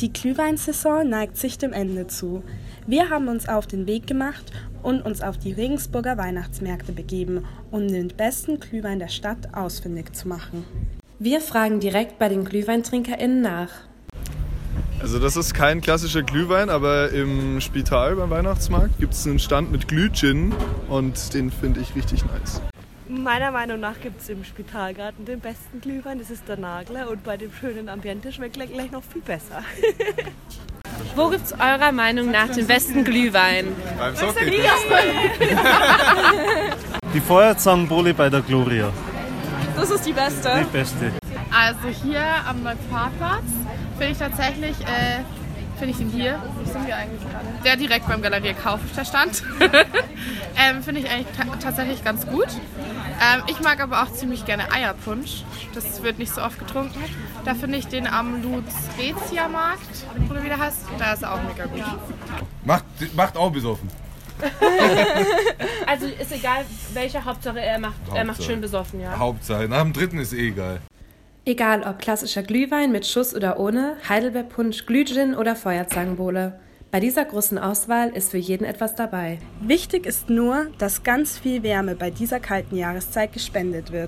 Die Glühweinsaison neigt sich dem Ende zu. Wir haben uns auf den Weg gemacht und uns auf die Regensburger Weihnachtsmärkte begeben, um den besten Glühwein der Stadt ausfindig zu machen. Wir fragen direkt bei den GlühweintrinkerInnen nach. Also das ist kein klassischer Glühwein, aber im Spital beim Weihnachtsmarkt gibt es einen Stand mit Glühgin und den finde ich richtig nice. Meiner Meinung nach gibt es im Spitalgarten den besten Glühwein, das ist der Nagler und bei dem schönen Ambiente schmeckt er gleich noch viel besser. Wo gibt es eurer Meinung nach den besten Glühwein? Beim Sockel. Die Feuerzangenbowle bei der Gloria. Das ist die beste. Die beste. Also hier am Neuparkplatz finde ich tatsächlich, äh, finde ich den hier. Wo sind wir eigentlich gerade? Der direkt beim Galerie Kaufhof stand. ähm, finde ich eigentlich ta tatsächlich ganz gut. Ähm, ich mag aber auch ziemlich gerne Eierpunsch. Das wird nicht so oft getrunken. Da finde ich den am Luzretia Markt, oder wie der heißt, da ist er auch mega gut. Macht, macht auch besoffen. Also ist egal, welche Hauptsache er macht. Er macht Hauptsache. schön besoffen, ja. Hauptsache. Nach dem dritten ist eh egal. Egal ob klassischer Glühwein mit Schuss oder ohne, Heidelbeerpunsch, Glühgin oder Feuerzangenbowle. Bei dieser großen Auswahl ist für jeden etwas dabei. Wichtig ist nur, dass ganz viel Wärme bei dieser kalten Jahreszeit gespendet wird.